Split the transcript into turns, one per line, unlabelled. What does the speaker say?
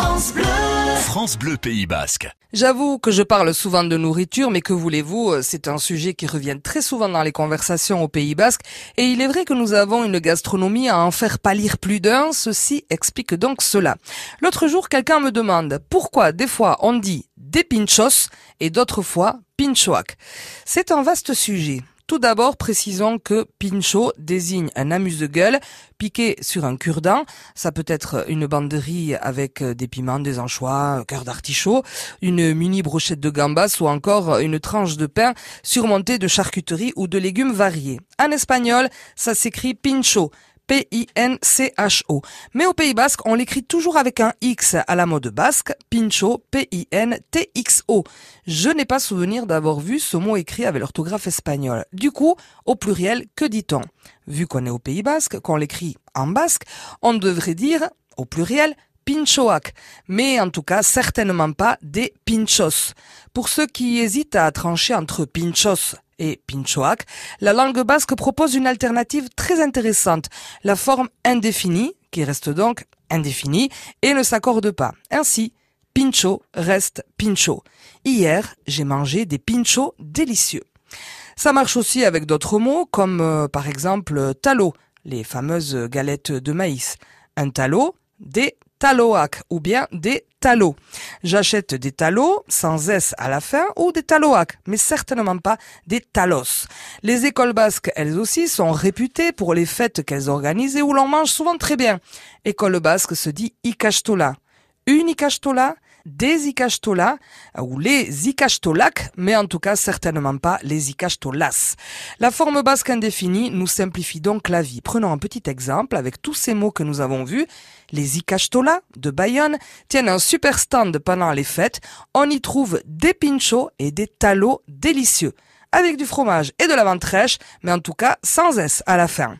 France Bleu.
France Bleu Pays Basque.
J'avoue que je parle souvent de nourriture, mais que voulez-vous, euh, c'est un sujet qui revient très souvent dans les conversations au Pays Basque, et il est vrai que nous avons une gastronomie à en faire pâlir plus d'un, ceci explique donc cela. L'autre jour, quelqu'un me demande pourquoi des fois on dit des pinchos et d'autres fois pinchoac? C'est un vaste sujet. Tout d'abord, précisons que pincho désigne un amuse-gueule piqué sur un cure-dent. Ça peut être une banderie avec des piments, des anchois, cœur d'artichaut, une mini brochette de gambas ou encore une tranche de pain surmontée de charcuterie ou de légumes variés. En espagnol, ça s'écrit pincho. P-I-N-C-H-O. Mais au Pays Basque, on l'écrit toujours avec un X à la mode basque, Pincho, P-I-N-T-X-O. Je n'ai pas souvenir d'avoir vu ce mot écrit avec l'orthographe espagnole. Du coup, au pluriel, que dit-on? Vu qu'on est au Pays Basque, qu'on l'écrit en basque, on devrait dire, au pluriel, pinchoac, mais en tout cas certainement pas des pinchos. Pour ceux qui hésitent à trancher entre pinchos et pinchoac, la langue basque propose une alternative très intéressante, la forme indéfinie, qui reste donc indéfinie, et ne s'accorde pas. Ainsi, pincho reste pincho. Hier, j'ai mangé des pinchos délicieux. Ça marche aussi avec d'autres mots, comme euh, par exemple talo, les fameuses galettes de maïs. Un talo, des taloac ou bien des talos. J'achète des talos sans S à la fin ou des taloac, mais certainement pas des talos. Les écoles basques, elles aussi, sont réputées pour les fêtes qu'elles organisent et où l'on mange souvent très bien. École basque se dit ikastola. Une ikastola, des ikastola ou les ikastolak, mais en tout cas certainement pas les ikastolas. La forme basque indéfinie nous simplifie donc la vie. Prenons un petit exemple avec tous ces mots que nous avons vus. Les ikastola de Bayonne tiennent un super stand pendant les fêtes. On y trouve des pinchos et des talos délicieux avec du fromage et de la menthe mais en tout cas sans S à la fin.